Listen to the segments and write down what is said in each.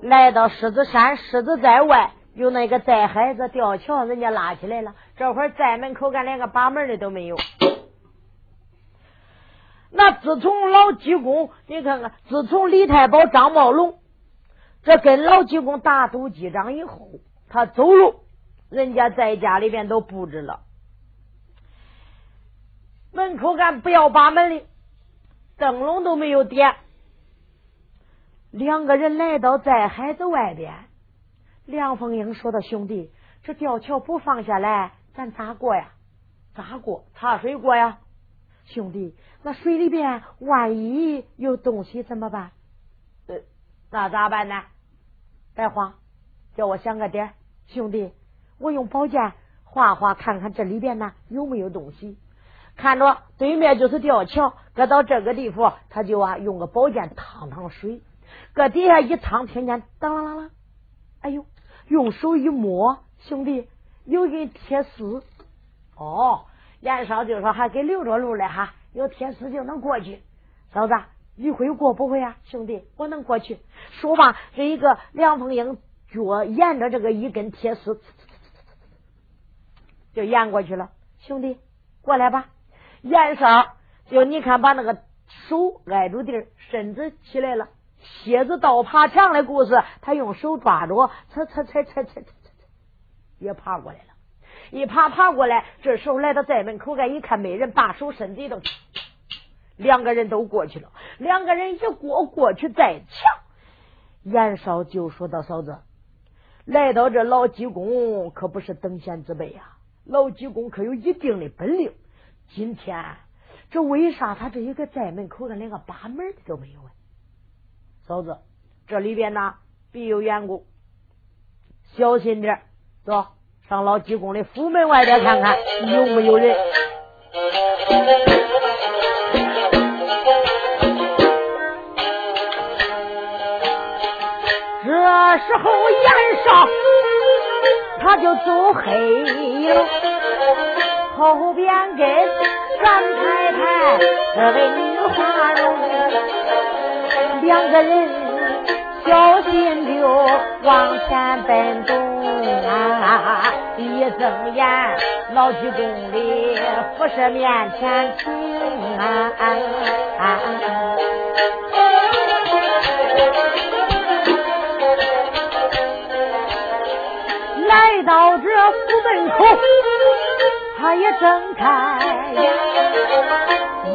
来到狮子山，狮子在外，有那个寨孩子吊桥，人家拉起来了。这会儿寨门口，干连个把门的都没有。那自从老济公，你看看，自从李太保张茂龙这跟老济公打赌击掌以后，他走路，人家在家里边都布置了门口，干不要把门的灯笼都没有点。两个人来到寨海子外边，梁凤英说道：“兄弟，这吊桥不放下来，咱咋过呀？咋过？擦水过呀？兄弟，那水里边万一有东西怎么办？呃，那咋办呢？白花，叫我想个点兄弟，我用宝剑划划，看看这里边呢有没有东西。看着对面就是吊桥，搁到这个地方，他就啊用个宝剑趟趟水。”搁底下一趟，听见当啷啷啷，哎呦！用手一摸，兄弟，有根铁丝。哦，严少就说还给留着路了哈，有铁丝就能过去。嫂子，你会过不会啊？兄弟，我能过去。说吧，这一个梁凤英脚沿着这个一根铁丝，就沿过去了。兄弟，过来吧。严少就你看，把那个手挨住地儿，身子起来了。蝎子倒爬墙的故事，他用手抓着，擦擦擦擦擦擦擦，也爬过来了。一爬爬过来，这时候来到寨门口，一看没人，把手伸一动，两个人都过去了。两个人一过过去，再抢，严少就说到：“嫂子，来到这老济公可不是等闲之辈呀，老济公可有一定的本领。今天这为啥他这一个寨门口的连个把门的都没有啊？”嫂子，这里边呢必有缘故，小心点走上老济公的府门外边看看有没有人。这时候严少他就走黑了，后边跟三太太这位女花容。两个人小心就往前奔动啊！一睁眼，老济公的不是面前停啊！来到这府门口，他也睁开眼，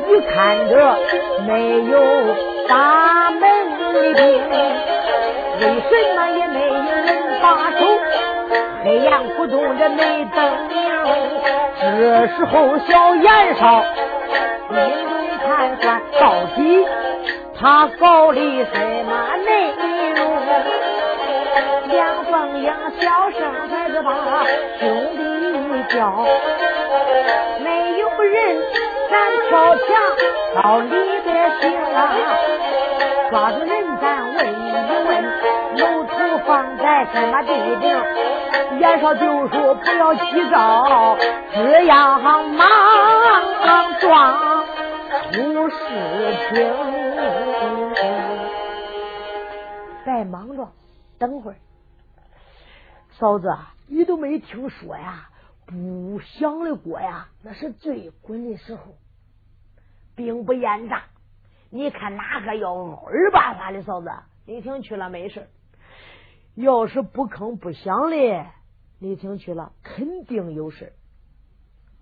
一看着没有。大门里边，为什么也没有人把守？黑暗不动，这没灯明。这时候，小严少心中盘算，到底他搞的什么内容？梁凤英小声孩子把兄弟叫，没有人。敢跳墙到里边行啊，抓住人咱问一问，楼土放在什么地方？严少就说不要急躁，只要莽撞出事情。别莽撞，等会儿，嫂子，你都没听说呀？不响的锅呀，那是最滚的时候，兵不厌诈。你看哪个要二八八的嫂子，你听去了没事要是不吭不响的，你听去了肯定有事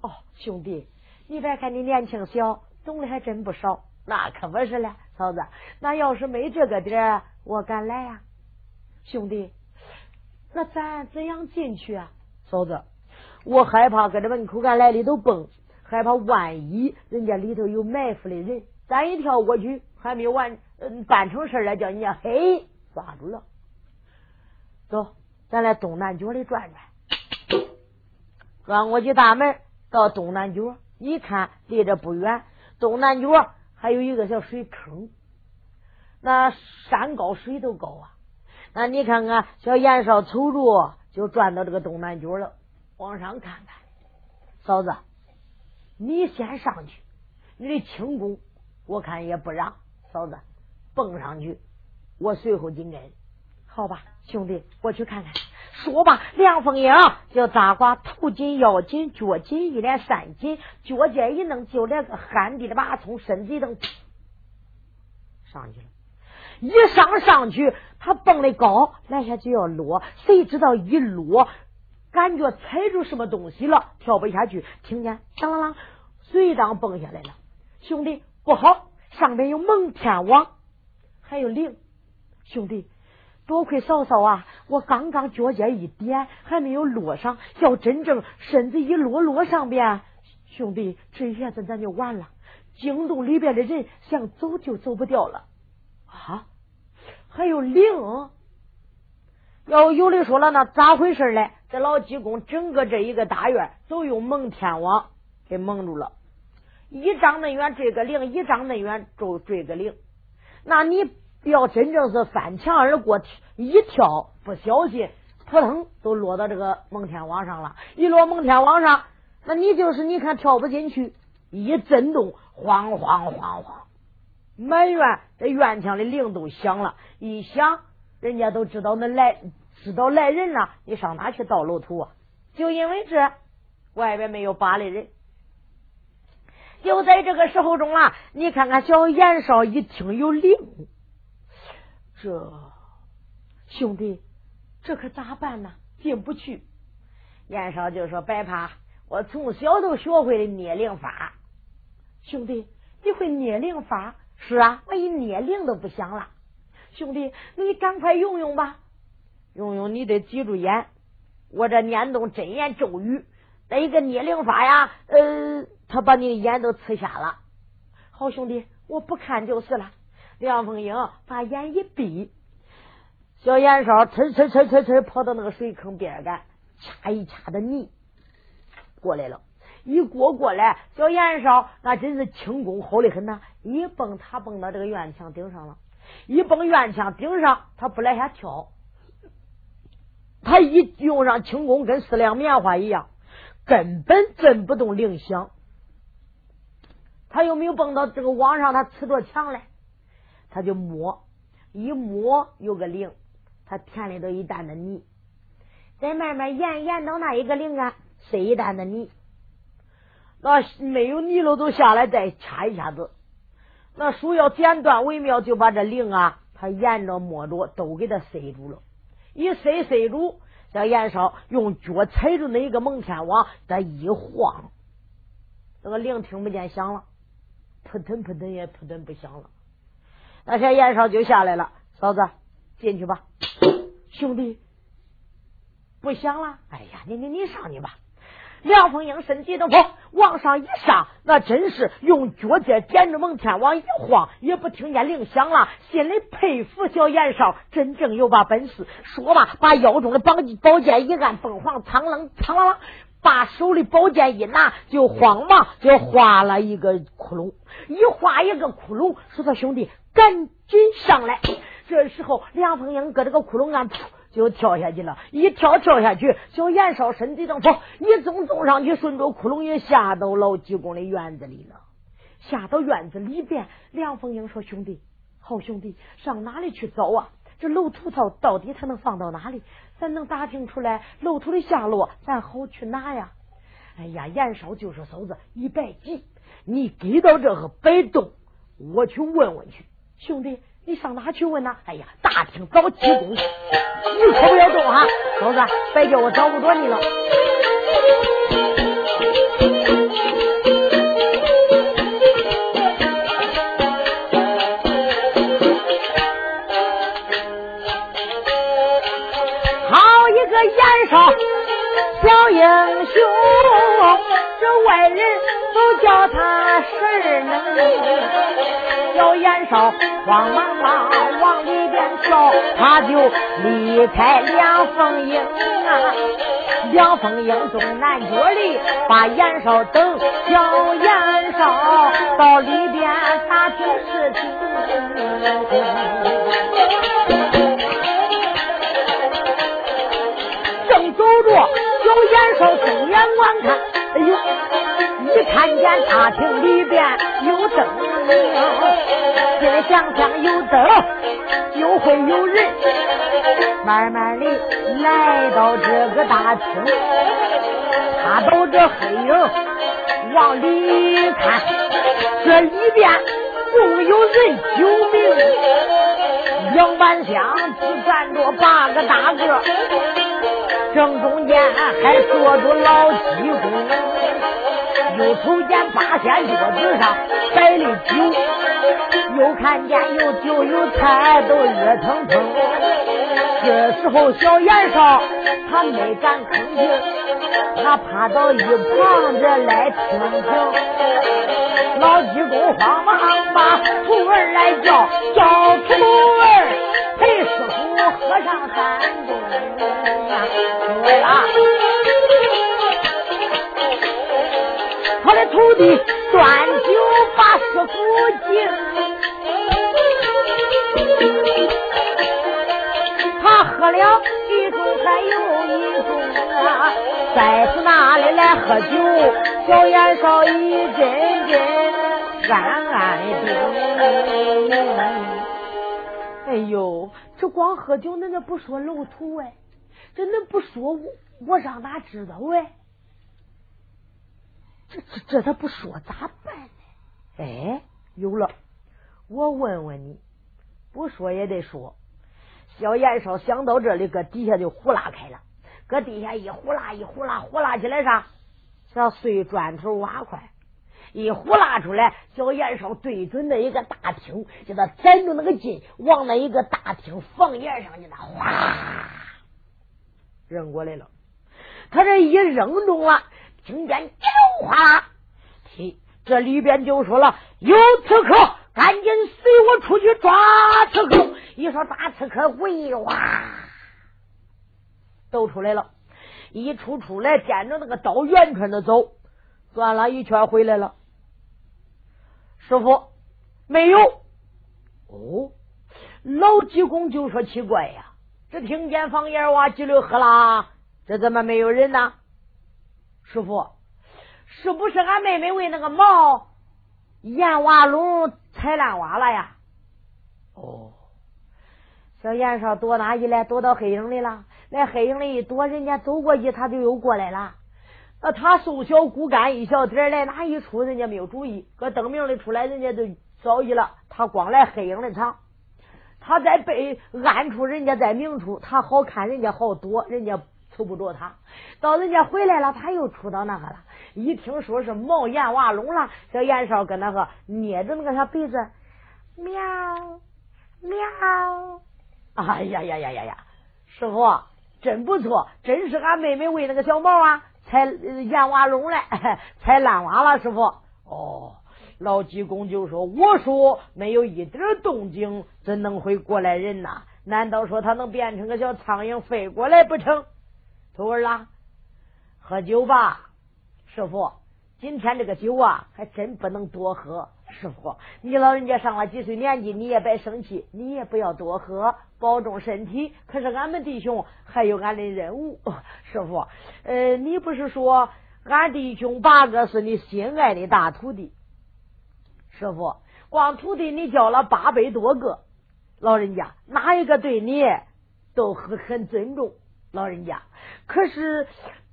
哦，兄弟，你别看你年轻小，懂的还真不少。那可不是了，嫂子。那要是没这个点，我敢来呀，兄弟。那咱怎样进去啊，嫂子？我害怕搁这门口干来里头蹦，害怕万一人家里头有埋伏的人，咱一跳过去还没完，嗯，办成事了，叫人家嘿抓住了。走，咱来东南角里转转，转过去大门到东南角，一看离这不远，东南角还有一个小水坑，那山高水都高啊。那你看看，小严少瞅着就转到这个东南角了。往上看看，嫂子，你先上去，你的轻功我看也不让。嫂子，蹦上去，我随后紧跟。好吧，兄弟，我去看看。说吧，梁凤英就扎瓜头紧、腰紧、脚紧，一连三紧，脚尖一弄，就连个旱地的把从身子一蹬，上去了。一上上去，他蹦的高，来下就要落，谁知道一落，感觉踩住什么东西了，跳不下去。听见当啷啷，随当蹦下来了。兄弟，不好，上面有蒙天网，还有灵。兄弟。多亏嫂嫂啊！我刚刚脚尖一点，还没有落上。要真正身子一落落上边，兄弟，这一下子咱就完了。惊动里边的人，想走就走不掉了。啊！还有灵，要有的说了，那咋回事嘞？这老济公整个这一个大院都用蒙天网给蒙住了，一张那远追个灵，一张那远就追个灵。那你？要真正是翻墙而过，一跳不小心，扑腾都落到这个蒙天网上了。一落蒙天网上，那你就是你看跳不进去，一震动，晃晃晃晃，满院这院墙的铃都响了。一响，人家都知道那来，知道来人了。你上哪去倒楼土啊？就因为这，外边没有扒的人。就在这个时候中啊，你看看小严少一听有灵。这兄弟，这可咋办呢？进不去。燕少就说：“别怕，我从小都学会了捏灵法。兄弟，你会捏灵法？是啊，我一捏灵都不响了。兄弟，你赶快用用吧。用用，你得记住眼。我这念动真言咒语，那一个捏灵法呀，呃，他把你的眼都刺瞎了。好兄弟，我不看就是了。”梁凤英把眼一闭，小严少呲呲呲呲呲跑到那个水坑边干，掐一掐的泥过来了。一过过来，小严少那真是轻功好的很呐！一蹦，他蹦到这个院墙顶上了。一蹦院墙顶上，他不来下跳。他一用上轻功，跟四两棉花一样，根本震不动铃响。他又没有蹦到这个网上，他呲着墙来。他就摸，一摸有个铃，他填里头一担的泥，再慢慢沿沿到那一个铃啊，塞一担的泥，那没有泥了都下来再掐一下子，那树要剪断为妙，就把这铃啊，他沿着摸着都给他塞住了，一塞塞住，这严少用脚踩住那一个蒙天王，他一晃，那个铃听不见响了，扑腾扑腾也扑腾不响了。那小燕少就下来了，嫂子进去吧，兄弟不响了。哎呀，你你你上去吧。梁凤英身体都跑往上一上，那真是用脚尖点着蒙天王一晃，也不听见铃响了。心里佩服小严少，真正有把本事。说吧，把腰中的宝宝剑一按，凤凰苍啷苍啷啷。把手里宝剑一拿，就慌忙就画了一个窟窿，一画一个窟窿，说他兄弟赶紧上来。这时候梁凤英搁这个窟窿上，就跳下去了。一跳跳下去，小严少身体正跑，一纵纵上去，顺着窟窿也下到老济公的院子里了。下到院子里边，梁凤英说：“兄弟，好兄弟，上哪里去找啊？这楼土套到底才能放到哪里？”咱能打听出来漏土的下落，咱好去拿呀！哎呀，严少就是嫂子，你别急，你给到这个别动，我去问问去。兄弟，你上哪去问呢？哎呀，大厅找济公，你可不要动哈！嫂子，别叫我找不着你了。好一个燕少小英雄，这外人叫他神能。小严少慌忙忙往里边跳，他就离开梁凤英啊。梁凤英从南角里把严少等，小严少到里边打听事情。正走着。小严少睁眼观看，哎呦，一看见大厅里边有灯明，心里想想有灯就会有人。慢慢的来到这个大厅，他到这黑影往里看，这里边共有人九名，两半香只站着八个大个，正中间还坐着老济公，又瞅见八仙桌子上摆的酒，又看见有酒有菜都热腾腾。这时候，小严少他没敢吭气，他趴到一旁这来听听。老济公慌忙把徒儿来叫，叫徒儿傅喝上三盅啊！对了，他的徒弟端酒把师傅敬。他喝了一盅，还有一盅啊！再次哪里来喝酒？小眼少一阵阵暗暗的。哎呦，这光喝酒，恁那不说楼土哎？这恁不说我，我上哪知道哎？这这这他不说咋办呢？哎，有了，我问问你，不说也得说。小燕少想到这里，搁底下就呼啦开了，搁底下一呼啦一呼啦，呼啦起来啥？像碎砖头瓦块，一呼啦出来，小严少对准那一个大厅，叫他攒住那个劲，往那一个大厅房檐上去，那哗扔过来了。他这一扔中了，听见叽隆哗啦，这里边就说了：“有刺客，赶紧随我出去抓刺客。”一说抓刺客，喂哇，都出来了。一出出来，见着那个刀，圆圈的走，转了一圈回来了。师傅没有。哦，老济公就说奇怪呀，只听见房檐哇叽里喝啦，这怎么没有人呢？师傅，是不是俺妹妹为那个毛燕瓦笼踩烂瓦了呀？哦。小燕少躲哪一来？躲到黑影里了。那黑影里一躲，人家走过去，他就又过来了。那他瘦小骨干一小点来哪一出？人家没有主意。搁灯明里出来，人家就早一了。他光来黑影里藏。他在背暗处，人家在明处，他好看，人家好躲，人家瞅不着他。到人家回来了，他又出到那个了。一听说是毛阎娃龙了，小严少跟那个捏着那个小鼻子，喵喵。哎呀呀呀呀呀！师傅真不错，真是俺妹妹喂那个小猫啊，才燕娃笼来，踩烂瓦了。师傅，哦，老济公就说：“我说没有一点动静，怎能会过来人呐？难道说他能变成个小苍蝇飞过来不成？”徒儿啦，喝酒吧，师傅。今天这个酒啊，还真不能多喝。师傅，你老人家上了几岁年纪，你也别生气，你也不要多喝，保重身体。可是俺们弟兄还有俺的任务。师傅，呃，你不是说俺弟兄八个是你心爱的大徒弟？师傅，光徒弟你教了八百多个，老人家哪一个对你都很很尊重？老人家，可是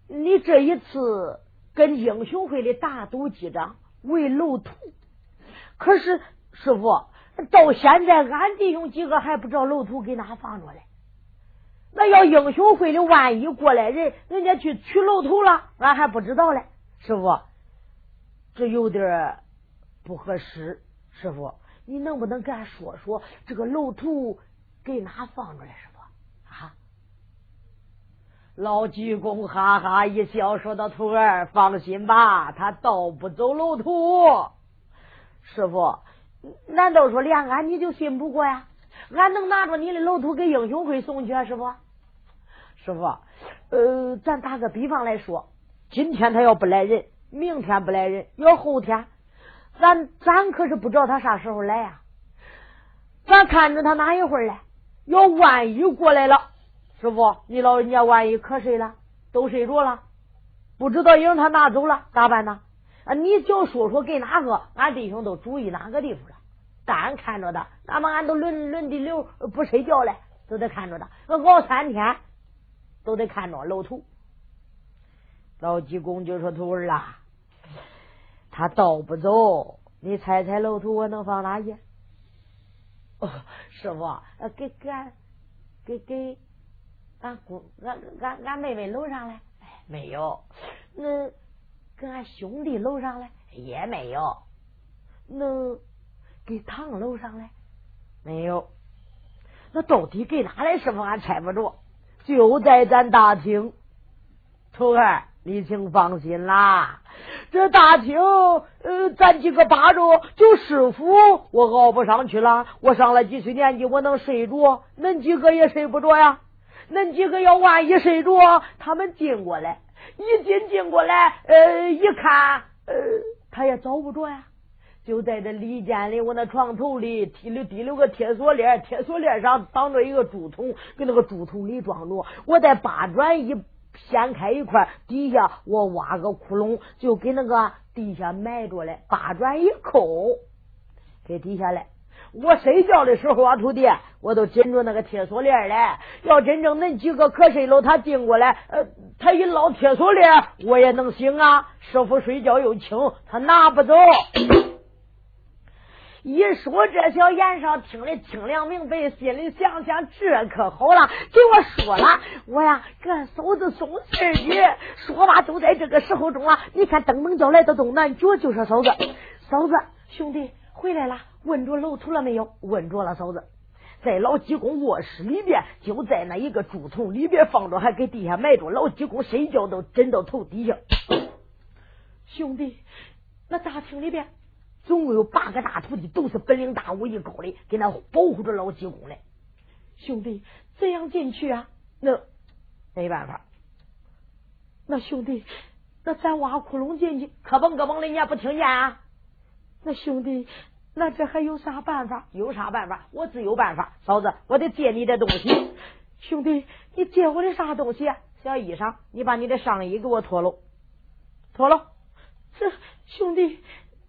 你这一次跟英雄会的大都机长为楼图。可是师傅，到现在俺弟兄几个还不知道楼土给哪放着嘞。那要英雄会的万一过来人，人家去取楼土了，俺还不知道嘞。师傅，这有点不合适。师傅，你能不能给俺说说这个楼土给哪放着嘞？师傅啊！老济公哈哈一笑，说道：“徒儿放心吧，他盗不走楼土。”师傅，难道说连俺你就信不过呀？俺能拿着你的楼土给英雄会送去啊？师傅，师傅，呃，咱打个比方来说，今天他要不来人，明天不来人，要后天，咱咱可是不知道他啥时候来呀。咱看着他哪一会儿来？要万一过来了，师傅，你老人家万一瞌睡了，都睡着了，不知道影他拿走了，咋办呢？啊，你就说说给哪个，俺弟兄都注意哪个地方了。单看着他，那么俺都轮轮的流不睡觉嘞，都得看着他，熬三天都得看着老头。老济公就说：“徒儿啊，他倒不走，你猜猜老头我能放哪去？”哦，师傅，给给俺给给俺姑俺俺俺妹妹楼上来？没有。那给俺兄弟楼上来？也没有。那给堂楼上来？没有。那到底给哪来？师傅，俺猜不着。就在咱大厅，徒儿。你请放心啦，这大厅，呃，咱几个扒着，就师傅我熬不上去了。我上了几岁年纪，我能睡着？恁几个也睡不着呀？恁几个要万一睡着，他们进过来，一进进过来，呃，一看，呃，他也找不着呀。就在这里间里，我那床头里提溜提溜个铁锁链，铁锁链上绑着一个竹筒，给那个竹筒里装着。我在八转一。掀开一块，底下我挖个窟窿，就给那个地下埋着嘞。八转一扣，给底下嘞。我睡觉的时候啊，徒弟，我都紧着那个铁锁链嘞。要真正恁几个瞌睡了，他进过来，呃，他一捞铁锁链，我也能醒啊。师傅睡觉又轻，他拿不走。一说这，小严少听得清凉明白，心里想想这可好了，给我说了，我呀给俺嫂子送信儿去。说吧，都在这个时候中了，你看登门叫来的东南角，就说嫂子，嫂子兄弟回来了，问着楼头了没有？问着了，嫂子在老济公卧室里边，就在那一个竹筒里边放着，还给地下埋着。老济公睡觉都枕到头底下。兄弟，那大厅里边。总共有八个大徒弟，都是本领大、武艺高的，给那保护着老济公嘞。兄弟，怎样进去啊？那没办法。那兄弟，那咱挖窟窿进去，可蹦可蹦的，你也不听见啊？那兄弟，那这还有啥办法？有啥办法？我自有办法。嫂子，我得借你的东西。兄弟，你借我的啥东西啊？小衣裳，你把你的上衣给我脱了，脱了。这兄弟。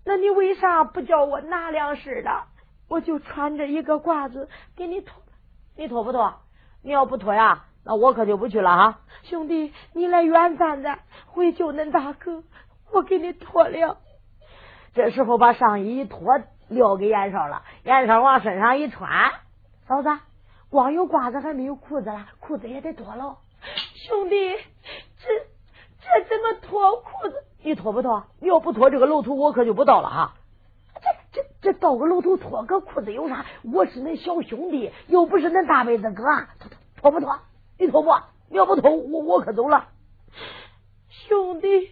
那你为啥不叫我拿粮食的？我就穿着一个褂子给你脱，你脱不脱？你要不脱呀，那我可就不去了哈。兄弟，你来远站的，回救恁大哥，我给你脱了。这时候把上衣一脱，撂给严少了。严少往身上一穿，嫂子，光有褂子还没有裤子了，裤子也得脱了。兄弟，这这怎么脱裤子？你脱不脱？你要不脱这个楼头，我可就不到了哈。这这这到个楼头脱个裤子有啥？我是恁小兄弟，又不是恁大妹子哥。脱脱脱不脱？你脱不？你要不脱，我我可走了。兄弟，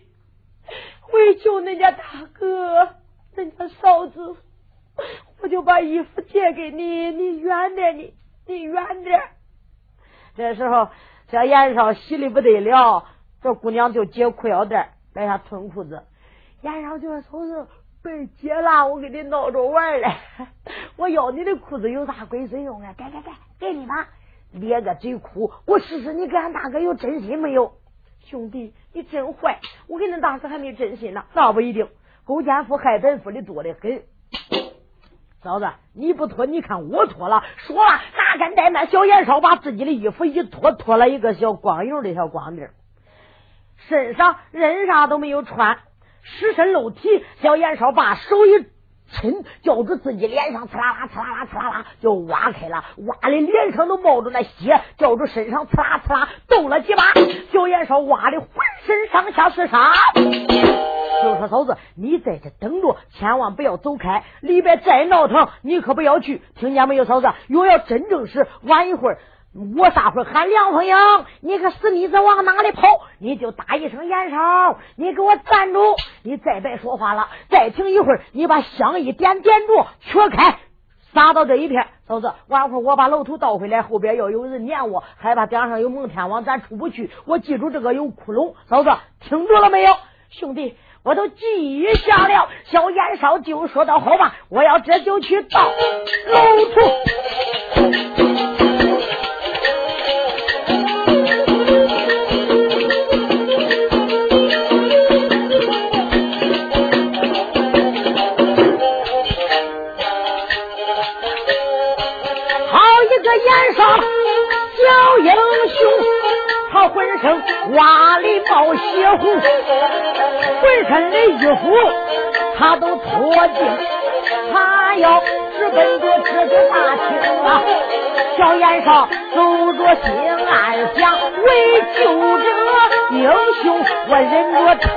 为救恁家大哥，恁家嫂子，我就把衣服借给你，你远点，你你远点。这时候，小燕少喜的不得了，这姑娘就解裤腰带。来下吞裤子，燕少就说：“嫂子，别解了，我给你闹着玩嘞。我要你的裤子有啥鬼子用啊？给给给，给你吧。咧个嘴哭，我试试你跟俺大哥有真心没有？兄弟，你真坏！我跟恁大哥还没真心呢，那不一定。勾奸夫害本夫的多得很。嫂子，你不脱，你看我脱了。说了，哪敢怠慢？小燕少把自己的衣服一脱，脱了一个小光油的小光腚。身上人啥都没有穿，尸身露体。小燕少把手一抻，叫住自己脸上，刺啦啦，刺啦啦，刺啦啦，就挖开了，挖的脸上都冒着那血，叫住身上，刺啦刺啦，动了几把。小燕说挖的浑身上下是伤。就说嫂子，你在这等着，千万不要走开。里边再闹腾，你可不要去，听见没有，嫂子？若要真正是晚一会儿。我撒会喊梁凤英？你个死妮子往哪里跑？你就打一声严少，你给我站住！你再别说话了，再停一会儿，你把香一点点着，缺开，撒到这一片。嫂子，晚会我把楼头倒回来，后边要有人撵我，害怕顶上有蒙天王，咱出不去。我记住这个有窟窿，嫂子听着了没有？兄弟，我都记下了。小严少就说道：“好吧，我要这就去到楼头。”他浑身哇里冒血红，浑身的衣服他都脱净，他要直奔着这个大厅啊！小燕少走着心暗想，为救这英雄，我忍着疼。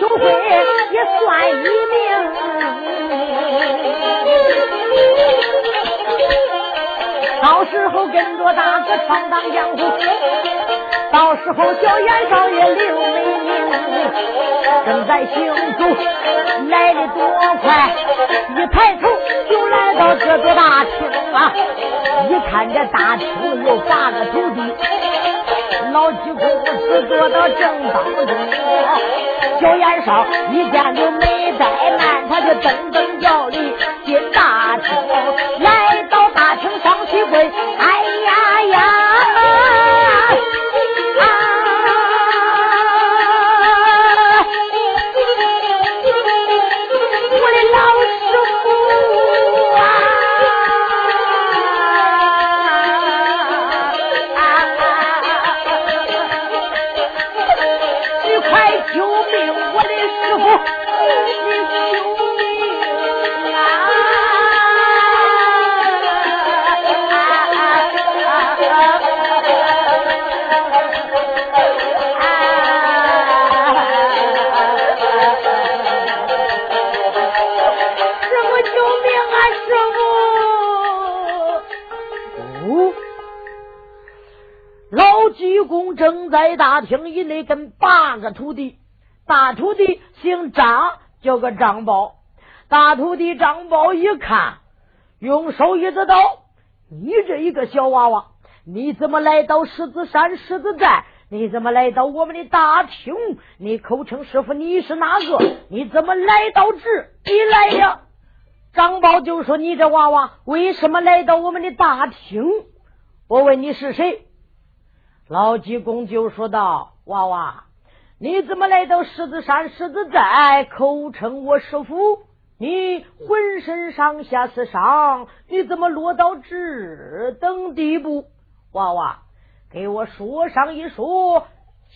加英雄会也算一命，到时候跟着大哥闯荡江湖，到时候小燕少爷刘美名，正在行走，来的多快，一抬头就来到这座大厅啊！一看这大厅有八个徒弟，老济公子坐到正当中，小眼梢一见就没怠慢，他就噔济公正在大厅以内跟八个徒弟，大徒弟姓张，叫个张宝。大徒弟张宝一看，用手一指道：“你这一个小娃娃，你怎么来到狮子山狮子寨？你怎么来到我们的大厅？你口称师傅，你是哪个？你怎么来到这里来呀？”张宝就说：“你这娃娃为什么来到我们的大厅？我问你是谁？”老济公就说道：“娃娃，你怎么来到狮子山狮子寨，口称我师傅？你浑身上下是伤，你怎么落到这等地步？娃娃，给我说上一说，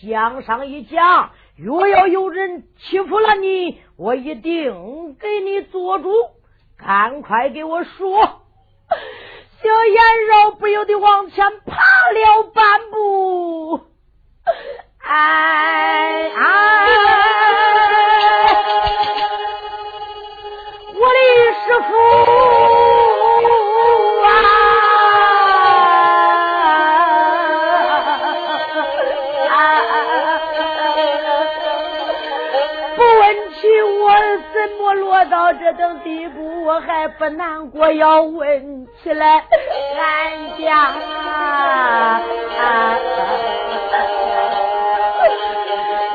讲上一讲。若要有人欺负了你，我一定给你做主。赶快给我说。”小燕肉不由得往前爬了半步，哎哎，我的师傅落到这等地步，我还不难过，要问。起来，俺家，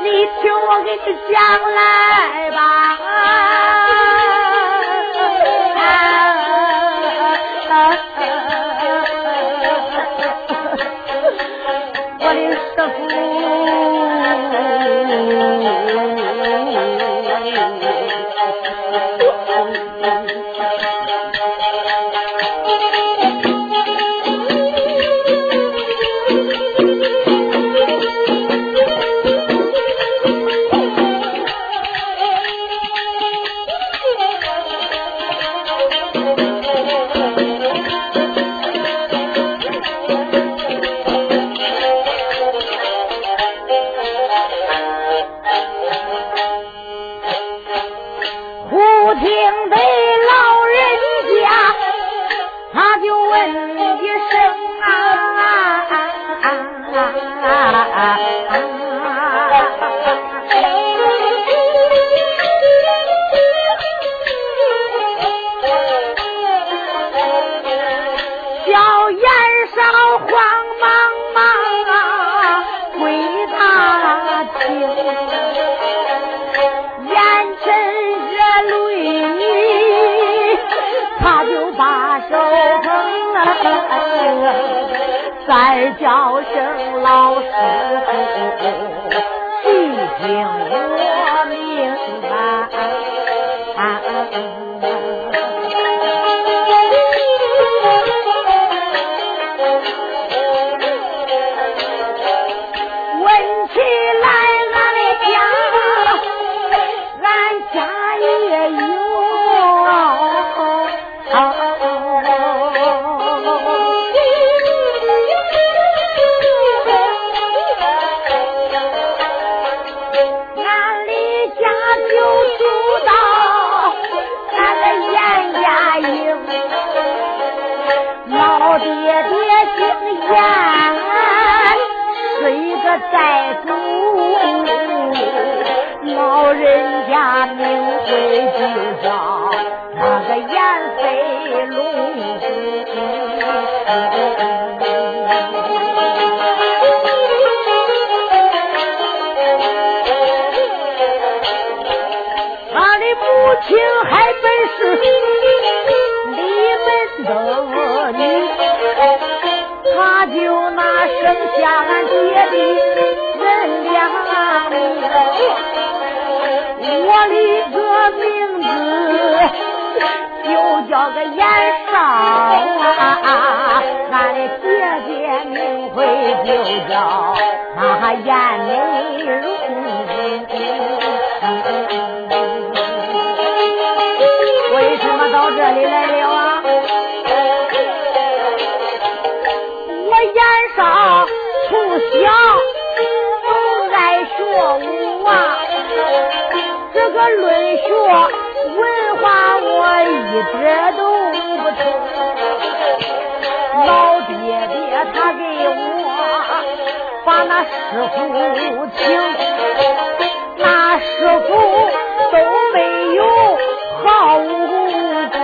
你听我给你讲来吧。啊那师傅都没有好武功。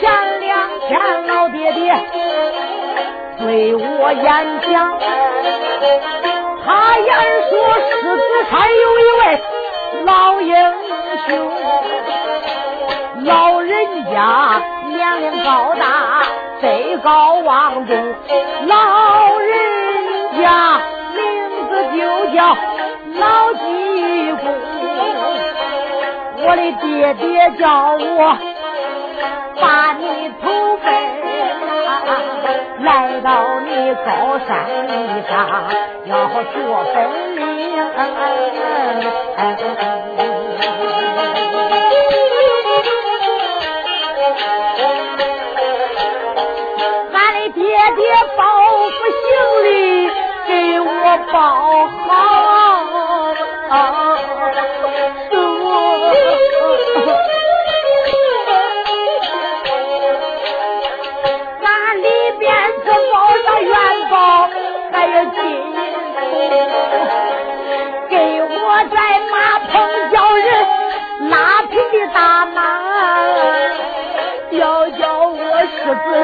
前两天老爹爹对我演讲，他言说狮子山有一位老英雄，老人家年龄高大，德高望重，老人。家名字就叫老金，我的爹爹叫我把你投奔，来到你高山上要学本领。俺的爹爹包袱行李。给我包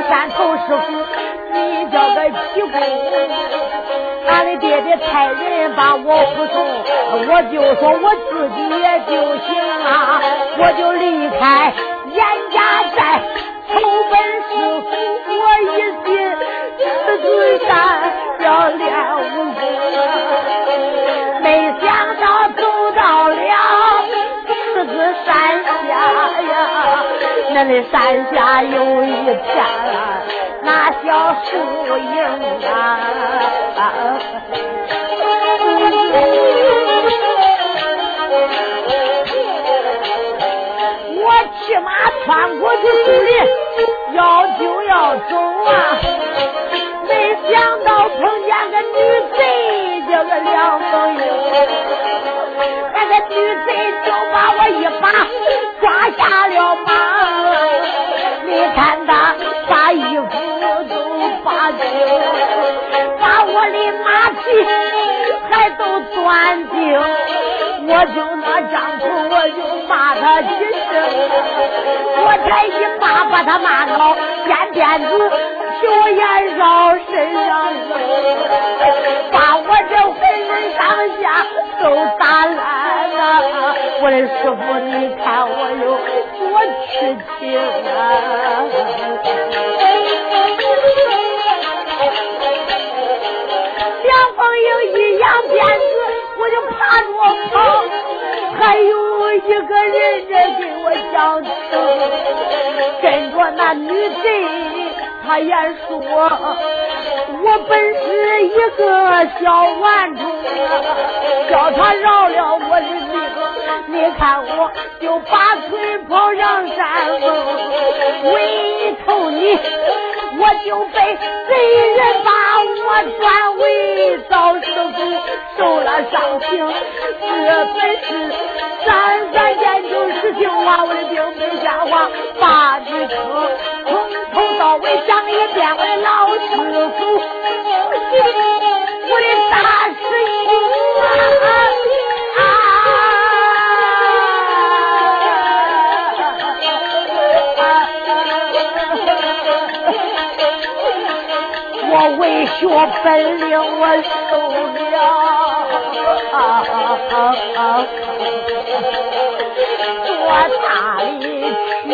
山头师傅，你叫个济公。俺的爹爹派人把我护送，我就说我自己也就行啊，我就离开严家寨，投奔师傅。我一心狮子那山下有一片。那小树影啊，我骑马穿过去树林，要就要走啊，没想到碰见个女贼，叫个梁凤英，那个女贼就把我一把抓下了马，你看他把衣服。把酒，把我的马匹还都钻净，我就那张口我就骂他几声，我才一骂把他骂到肩边子，酒眼绕身上走，把这浑身上下都打烂了，我的师傅，你看我有多痴情啊！梁凤英一扬鞭子，我就趴着跑，还有一个人在跟我讲，跟着那女贼，他也说。我本是一个小顽童，叫他饶了我的命，你看我就拔腿跑上山峰，为头你。我就被贼人把我转为造师傅，受了伤情。这本是三三件就实情话，我的兵没瞎话，把你坑，从头到尾讲一遍，我的老师傅，我的大师兄啊！我为学本领，我受了我大理去，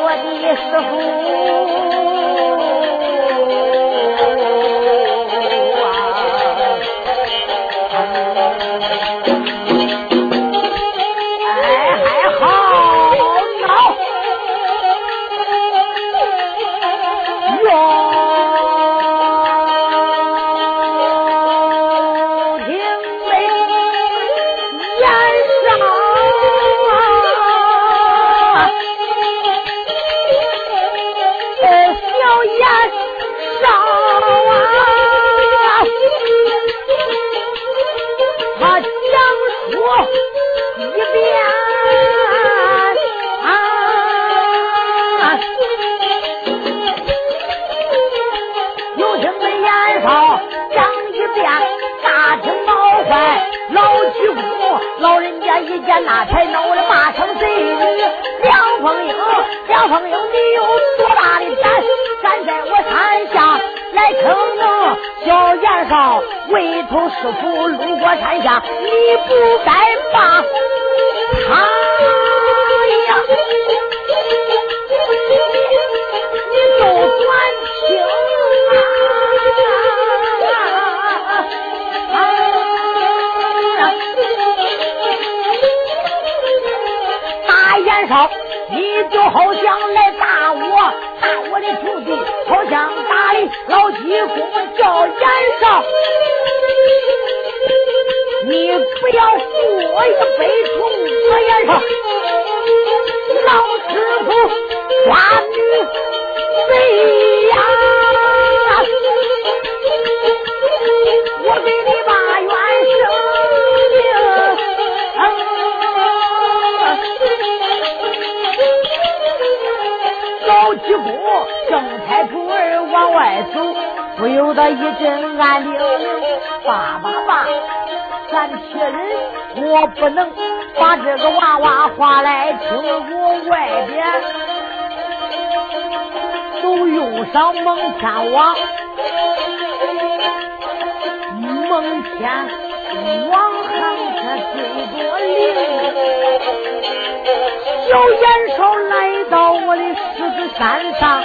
我的师傅。一见那才能我的骂成贼梁凤英，梁凤英，你有多大的胆，敢在我山下来逞能？小燕少，为头师傅路过山下，你不该骂他呀！少，你就好像来打我，打我的徒弟，好像打的老济公叫严少。你不要负我一杯痛，我严少，老师傅抓女贼正抬腿儿往外走，不由得一阵暗铃铃，爸爸爸，咱铁人，我不能把这个娃娃话来听。我外边都用上蒙天王，蒙天网上可最多灵。小严少来到我的狮子山上，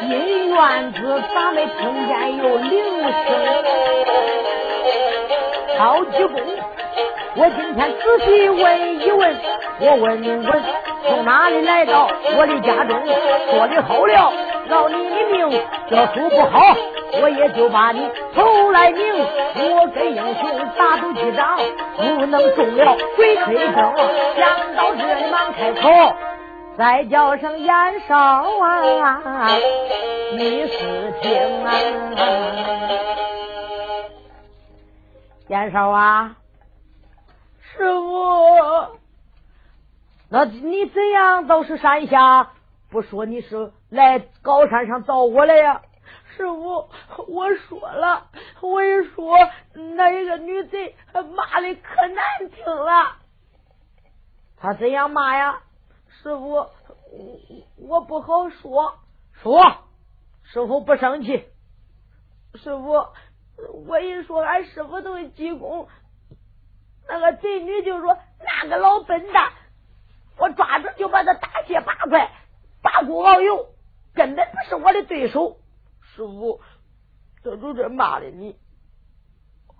进院子咋没听见有铃声？高济公，我今天仔细问一问，我问你问，从哪里来到我的家中？说的好了，饶你的命；这书不好。我也就把你头来拧，我跟英雄打赌几仗，不能中了鬼吹灯。想到这里忙开口，再叫声严少啊，你是听啊？严少啊，师傅，那你怎样到是山下？不说你是来高山上找我来呀？师傅，我说了，我一说那一个女贼骂的可难听了。他怎样骂呀？师傅，我我不好说。说，师傅不生气。师傅，我一说，俺师傅都是济公，那个贼女就说：“那个老笨蛋，我抓住就把他打卸八块，八股熬油，根本不是我的对手。”师傅，这都这骂的你。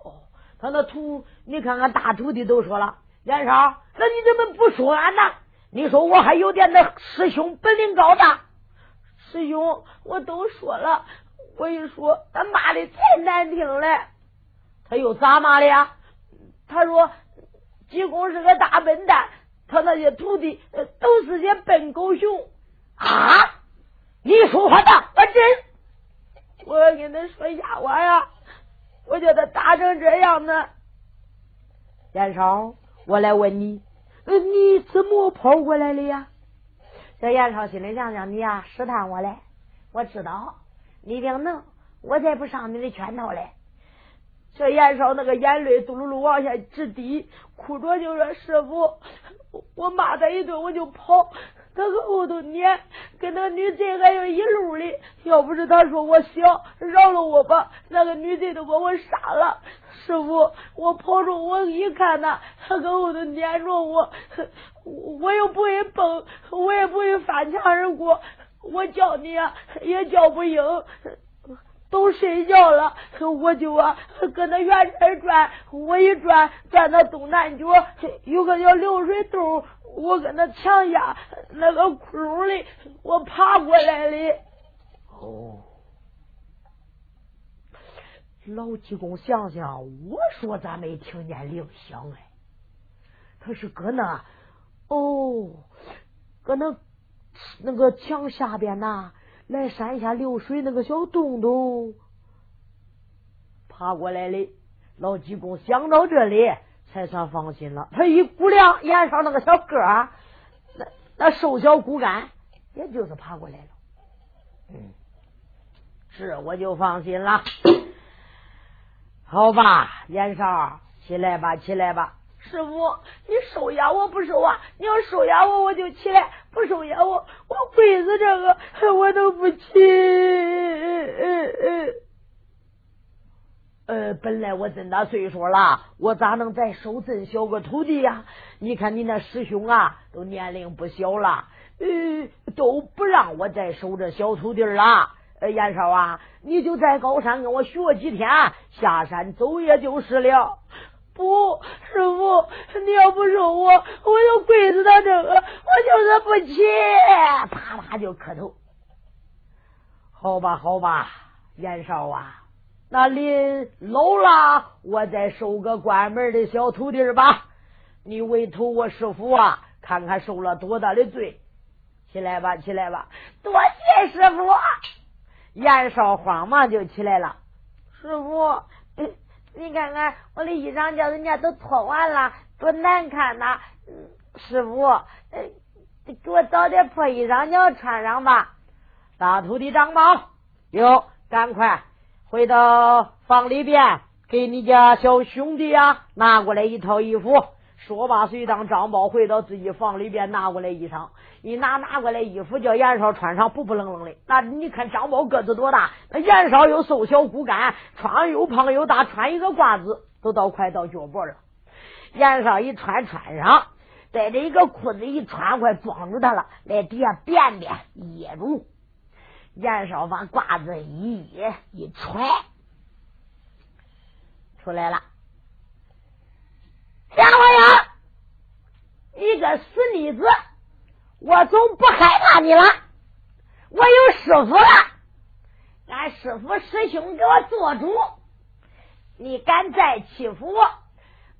哦，他那徒，你看看大徒弟都说了，连少，那你怎么不说俺呢？你说我还有点那师兄本领高大。师兄，我都说了，我一说他骂的太难听了。他又咋骂的呀？他说济公是个大笨蛋，他那些徒弟都是些笨狗熊啊！你说话呢，我真，我跟他说瞎话呀！我叫他打成这样呢。严少，我来问你，你怎么跑过来的呀？这严少心里想想，你呀试探我嘞，我知道你一定能，我才不上你的圈套嘞。这严少那个眼泪嘟噜噜往下直滴，哭着就说：“师傅，我骂他一顿我就跑，他搁后头撵，跟那女贼还有一路哩。要不是他说我小，饶了我吧，那个女贼都把我杀了。师傅，我跑着我一看他，他搁后头撵着我，我又不会蹦，我也不会翻墙而过，我叫你啊也叫不应。”都睡觉了，我就啊搁那圆圈转，我一转转到东南角，有个叫流水洞，我搁那墙下那个窟窿里，我爬过来的。哦，老济公想想，我说咋没听见铃响哎？他是搁那哦，搁那那个墙下边呐。来山下流水那个小洞洞爬过来的，老济公想到这里才算放心了。他一估量，眼上那个小个儿，那那瘦小骨干，也就是爬过来了。嗯，是我就放心了。好吧，严少，起来吧，起来吧。师傅，你收押我不收啊？你要收押我，我就起来；不收押我，我跪子这个我都不起。呃，本来我这大岁数了，我咋能再收这么小个徒弟呀？你看你那师兄啊，都年龄不小了，呃，都不让我再收这小徒弟了。呃，严少啊，你就在高山跟我学几天，下山走也就是了。不，师傅，你要不收我，我就跪死他这个，我就是不起，啪啪就磕头。好吧，好吧，严少啊，那临老了，我再收个关门的小徒弟吧。你委托我师傅啊，看看受了多大的罪。起来吧，起来吧，多谢师傅。严少慌忙就起来了，师傅。你看看我的衣裳，叫人家都脱完了，多难看呐！师傅，给我找点破衣裳，你要穿上吧。大徒弟张宝，哟，赶快回到房里边，给你家小兄弟啊拿过来一套衣服。说罢，随当张宝回到自己房里边，拿过来衣裳，一拿拿过来衣服，叫严少穿上，不不愣愣的。那你看张宝个子多大？那严少又瘦小骨干，穿上又胖又大，穿一个褂子都到快到脚脖了。严少一穿穿上，带着一个裤子一穿，快装住他了，来底下便便掖住。严少把褂子一掖一揣，出来了。两位，个死妮子！我总不害怕你了。我有师傅了，俺师傅师兄给我做主。你敢再欺负我，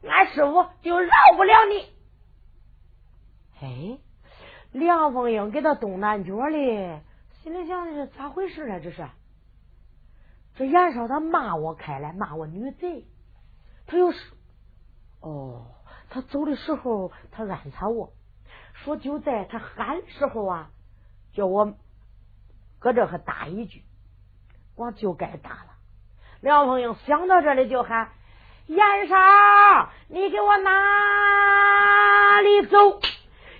俺师傅就饶不了你。哎，梁凤英给他东南角里，心里想的是咋回事啊？这是这袁绍他骂我开来，骂我女贼，他又是。哦，他走的时候，他暗藏我说，就在他喊的时候啊，叫我搁这还打一句，我就该打了。梁凤英想到这里就喊：“燕少，你给我哪里走？”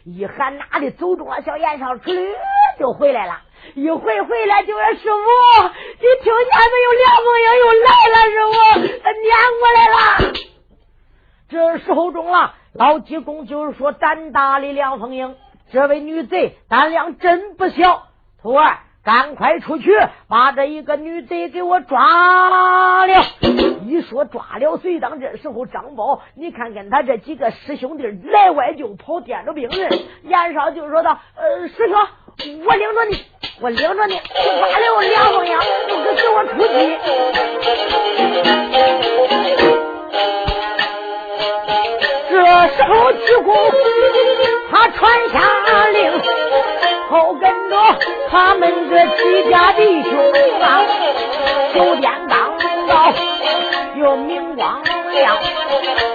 一喊哪里走中了，小燕少哧就回来了。一回回来就说：“师傅，你听见没有？梁凤英又来了，师傅，他撵过来了。”这时候中了，老济公就是说胆大的梁凤英，这位女贼胆量真不小。徒儿，赶快出去把这一个女贼给我抓了！一说抓了，随当这时候张宝，你看跟他这几个师兄弟来外就跑，颠着兵刃。严少就说道：“呃，师兄，我领着你，我领着你，抓了梁凤英，你给我出去。”这时候，济公他传下令，后跟着他们这几家弟兄啊，九天刚到，又明光亮。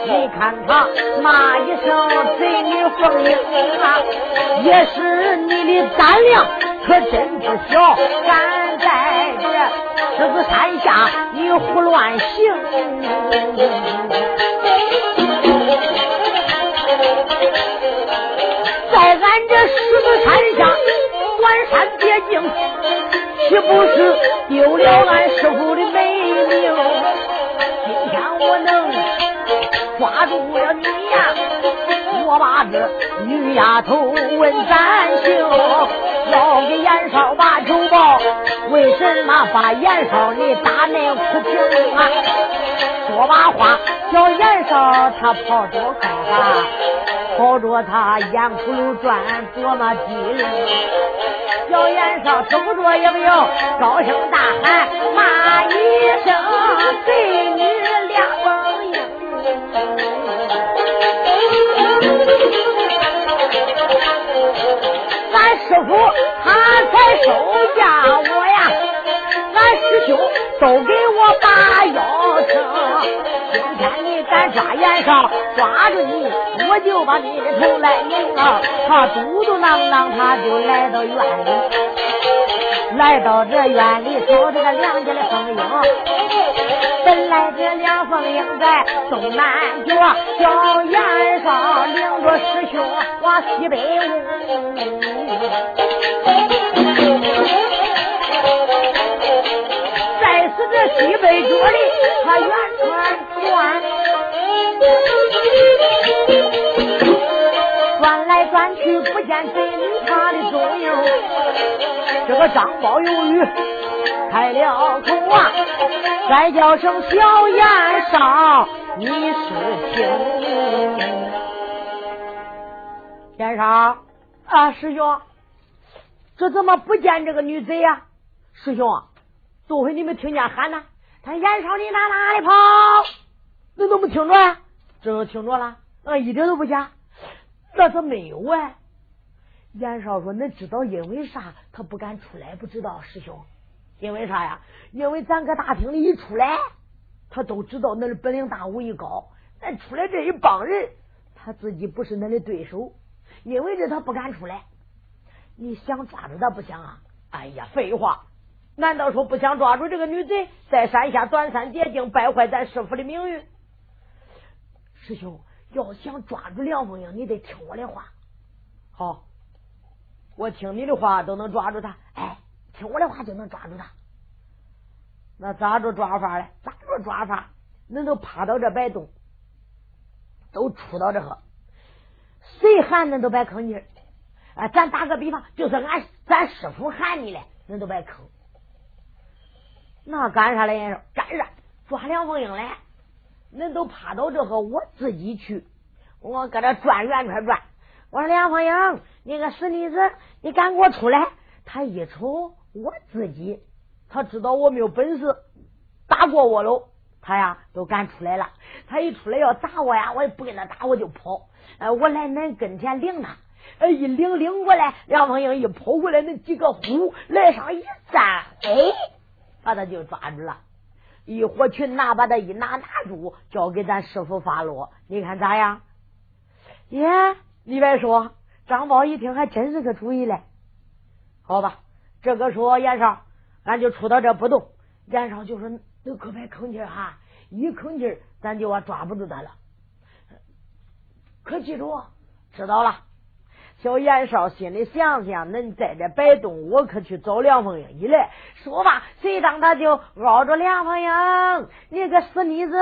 你看他骂一声“贼女凤英”啊，也是你的胆量可真不小，敢在这狮子山下你胡乱行。在俺这狮子山下断山绝境，岂不是丢了俺师傅的美名？今天我能抓住了你呀，我把这女丫头问咱行，要给严少把仇报，为什么把严少你打那苦平啊？说把话叫严少他跑多快啊！跑着他眼葫芦转，多么机灵。小严少走着也不要高声大喊，骂一声贼女梁凤英。俺师傅他才收下我呀，俺师兄都给我把腰称。你敢抓严少，抓住你，我就把你的头来拧啊！他嘟嘟囔囔，他就来到院里，来到这院里找这个梁家的凤英。本来这梁凤英在东南角，叫严少领着师兄往西北屋。在此这西北角里，他远川。转，转来转去不见贼女他的踪影。这个张宝有雨开了口啊，再叫声小燕少，你是听？严少啊，师兄，这怎么不见这个女贼呀？师兄，多会你没听见喊呢？他燕少，你哪哪里跑？那都没听着啊？这都听着了，啊，一点都不假。那他没有啊？严少说：“恁知道因为啥他不敢出来？不知道师兄，因为啥呀？因为咱搁大厅里一出来，他都知道恁的本领大武艺高。咱出来这一帮人，他自己不是恁的对手，因为这他不敢出来。你想抓住他不想啊？哎呀，废话！难道说不想抓住这个女贼，在山下断山绝境，败坏咱师傅的名誉？”师兄，要想抓住梁凤英，你得听我的话。好，我听你的话都能抓住他。哎，听我的话就能抓住他。那咋着抓法嘞？咋着抓法？恁都趴到这摆动，都出到这个，谁喊恁都别吭气。啊，咱打个比方，就是俺咱师傅喊你嘞，恁都别吭。那干啥嘞？干啥？抓梁凤英嘞？恁都趴到这个，我自己去，我搁这转圆圈转。我说梁凤英，你个死妮子，你敢给我出来？他一瞅我自己，他知道我没有本事，打过我喽。他呀都敢出来了。他一出来要打我呀，我也不跟他打，我就跑。呃，我来恁跟前领他，呃，一领领过来，梁凤英一跑过来，那几个呼来上一站，哎，把他就抓住了。一伙去拿把他一拿拿住，交给咱师傅发落。你看咋样？耶，你别说，张宝一听还真是个主意嘞。好吧，这个说严少，俺就出到这不动。严少就说：“你可别吭气哈，一吭气咱就抓不住他了。可记住，知道了。小严少心里想想，恁在这摆动，我可去找梁凤英。一来说吧，谁当他就熬着梁凤英，你个死妮子，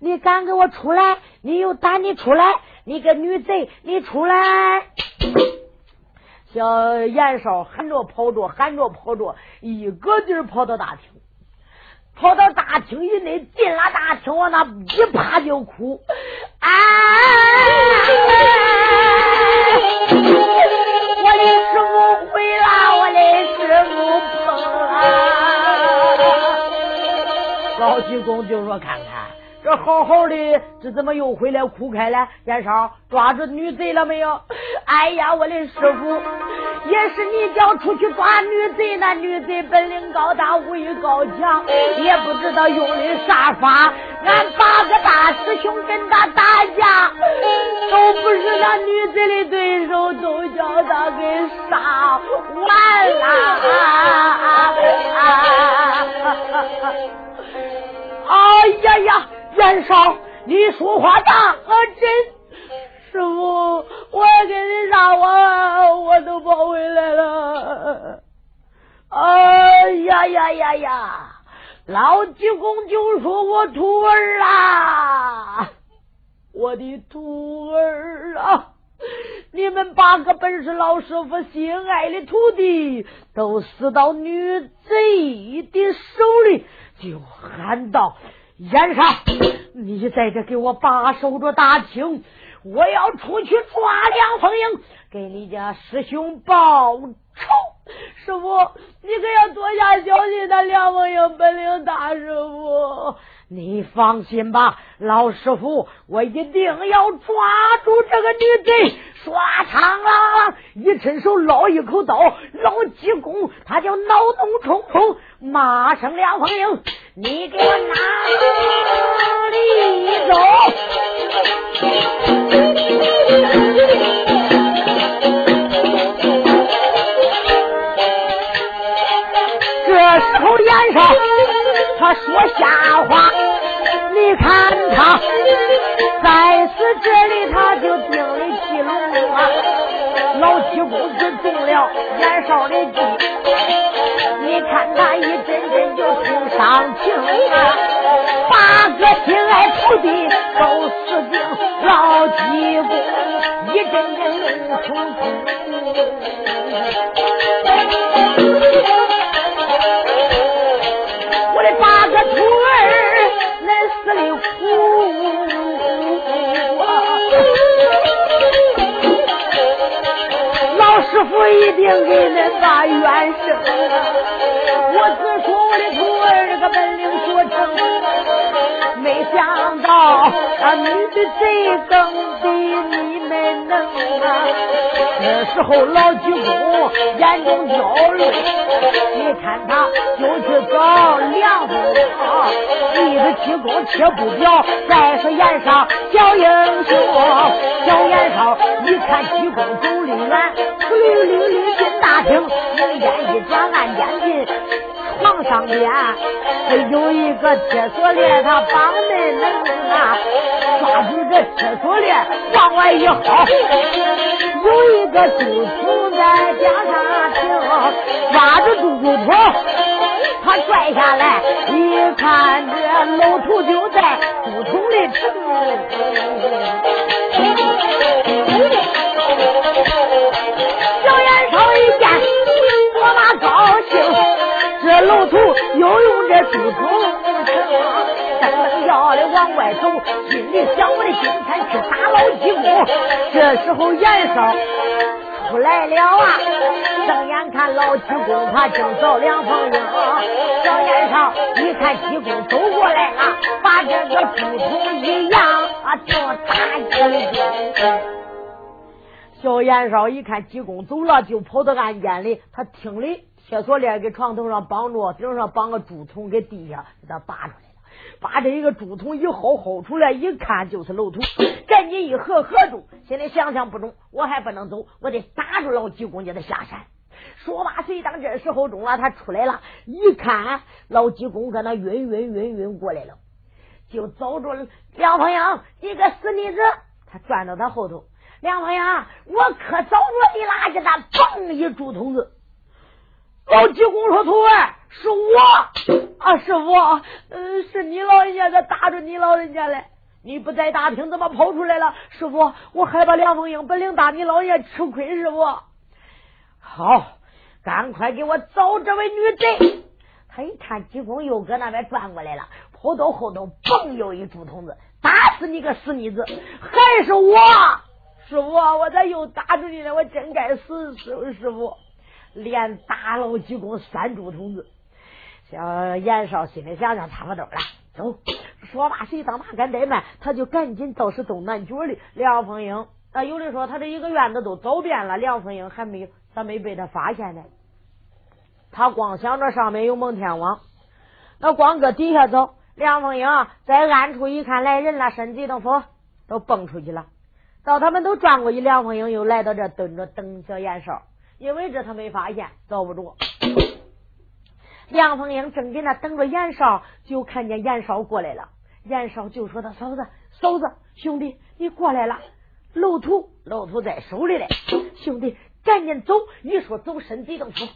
你敢给我出来？你有胆你出来？你个女贼，你出来！小严少喊着跑着，喊着跑着，一个劲跑到大厅。跑到大厅以内，进了大厅，往那一趴就哭。啊！老济公就说：“看看，这好好的，这怎么又回来哭开了？燕少抓住女贼了没有？哎呀，我的师傅！”也是你叫出去抓女贼，那女贼本领高大，武艺高强，也不知道用的啥法。俺八个大师兄跟他打架，女子的对手，都叫他给杀完了。哎呀呀，袁绍，你说话大真。师傅，我给你杀我，我都跑回来了。哎呀呀呀呀！老济公就说我徒儿啊，我的徒儿啊，你们八个本是老师傅心爱的徒弟，都死到女贼的手里，就喊道：“燕上，你在这给我把守着大厅。”我要出去抓梁凤英，给你家师兄报仇。师傅，你可要多加小心，那梁凤英本领大。师傅，你放心吧，老师傅，我一定要抓住这个女贼。唰，长啷，一伸手捞一口刀，老济公他就脑洞冲冲，骂声梁凤英，你给我哪里走？这时候，严少他说瞎话，公子中了袁绍的计，你看他一阵阵就冲上情啊，八个心爱徒弟都死定，老济公。一阵阵怒冲冲，不一定给恁把冤伸。我只说我的徒儿这个本领学成，没想到那女贼更比你们。能啊！这时候老济公眼中焦虑，你看他就去找梁凤英，一个济公且不表，再说眼上小英雄，小眼少一看济公走的远，绿绿绿进大厅，用眼一转，暗间进。床上边有一个铁锁链，他绑的能啊，抓住这铁锁链往外一薅，有一个竹筒在边上停，抓住竹竹筒，他拽下来，一看这老头就在竹筒里吃。这老头又用这竹筒噔噔叫的往外走，心里想：我的今天去打老济公。这时候严少出来了啊，瞪眼看老济公，他正找梁凤英。小严少一看济公走过来了，把这个竹筒一扬，啊，就打进小严少一看济公走了，就跑到暗间里，他听的。铁锁链给床头上绑着，顶上绑个竹筒，给地下给他拔出来了。把这一个竹筒一薅薅出来，一看就是漏土，赶紧一合合住。现在想想不中，我还不能走，我得打住老济公，叫他下山。说罢，谁当这时候中了，他出来了，一看老济公搁那晕晕晕晕过来了，就找着梁凤英，你个死妮子！他转到他后头。梁凤英，我可找着你了！给他嘣一竹筒子。老济公说：“徒儿，是我 啊，师傅，嗯，是你老人家在打着你老人家嘞。你不在大厅，怎么跑出来了？师傅，我害怕梁凤英本领大，你老人家吃亏。师傅，好，赶快给我找这位女贼。他一看济公又搁那边转过来了，跑到后头，嘣又一竹筒子，打死你个死妮子！还是我，师傅，我咋又打着你了？我真该死，师师傅。”连打老济公三柱筒子，小严少心里想想差不多了，走。说罢，谁当哪敢怠慢，他就赶紧到是东南角里。梁凤英啊，有的说他这一个院子都走遍了，梁凤英还没咋没被他发现呢？他光想着上面有蒙天王，那光搁底下走。梁凤英在暗处一看来人了，身体都，佛都蹦出去了。到他们都转过去，梁凤英又来到这蹲着等小严少。因为这他没发现，找不 着。梁凤英正在那等着严少，就看见严少过来了。严少就说：“他嫂子，嫂子，兄弟，你过来了。漏土，漏土在手里嘞。兄弟，赶紧走。一说走，身体动出，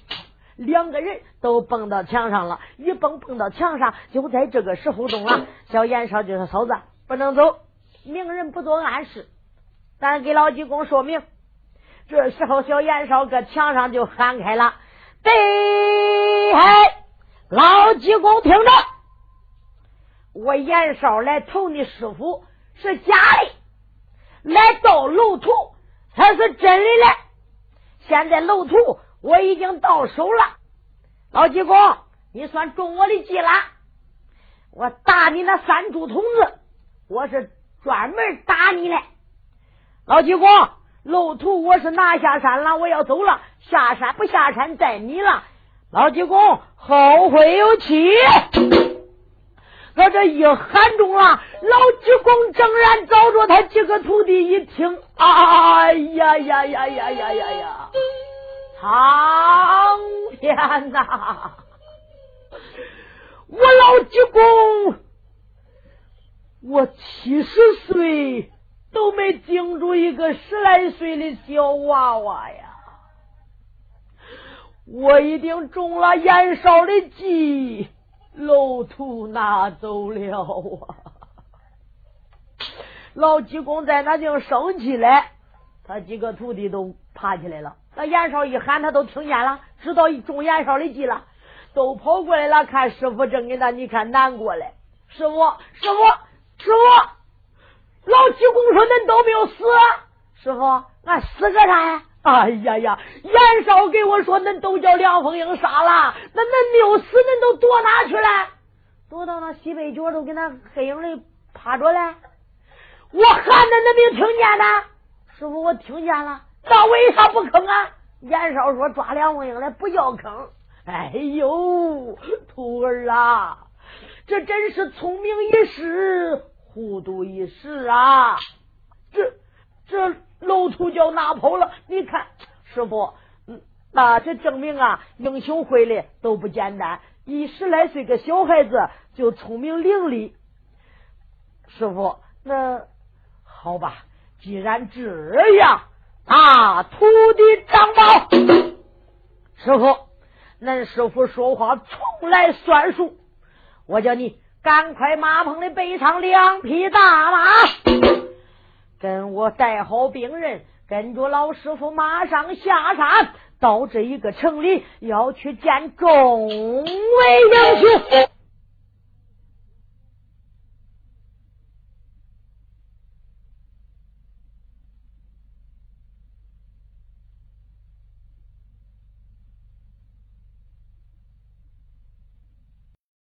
两个人都蹦到墙上了。一蹦蹦到墙上，就在这个时候中了。小严少就说：嫂子，不能走，明人不做暗事，咱给老济公说明。”这时候，小严少搁墙上就喊开了：“对，老济公听着，我严少来投你师傅是假的，来盗楼图才是真的嘞。现在楼图我已经到手了，老济公，你算中我的计了。我打你那三柱筒子，我是专门打你嘞，老济公。”路途我是拿下山了，我要走了。下山不下山，在你了。老济公后会有期。我这一喊中了，老济公正然找着他几个徒弟，一听，哎呀呀呀呀呀呀呀！苍天呐！我老济公，我七十岁。都没惊住一个十来岁的小娃娃呀！我一定中了严少的计，楼图拿走了啊！老济公在那就生气了，他几个徒弟都爬起来了。那严少一喊，他都听见了，知道中严少的计了，都跑过来了，看师傅正给他，你看难过嘞。师傅，师傅，师傅。老济公说：“恁都没有死，师傅，俺死个啥呀？哎呀呀！严少给我说，恁都叫梁凤英杀了，那恁没有死，恁都躲哪去了？躲到那西北角都给那黑影里趴着嘞。我喊恁，恁没听见呢？师傅，我听见了，那为啥不吭啊？严少说抓梁凤英来不叫吭。哎呦，徒儿啊，这真是聪明一时。”糊涂一时啊！这这楼土叫拿跑了，你看师傅，嗯那这证明啊，英雄会的都不简单。一十来岁个小孩子就聪明伶俐。师傅，那好吧，既然这样，大徒弟张宝，师傅，恁师傅说话从来算数，我叫你。赶快马棚里背上两匹大马，跟我带好兵人，跟着老师傅马上下山，到这一个城里要去见众位英雄。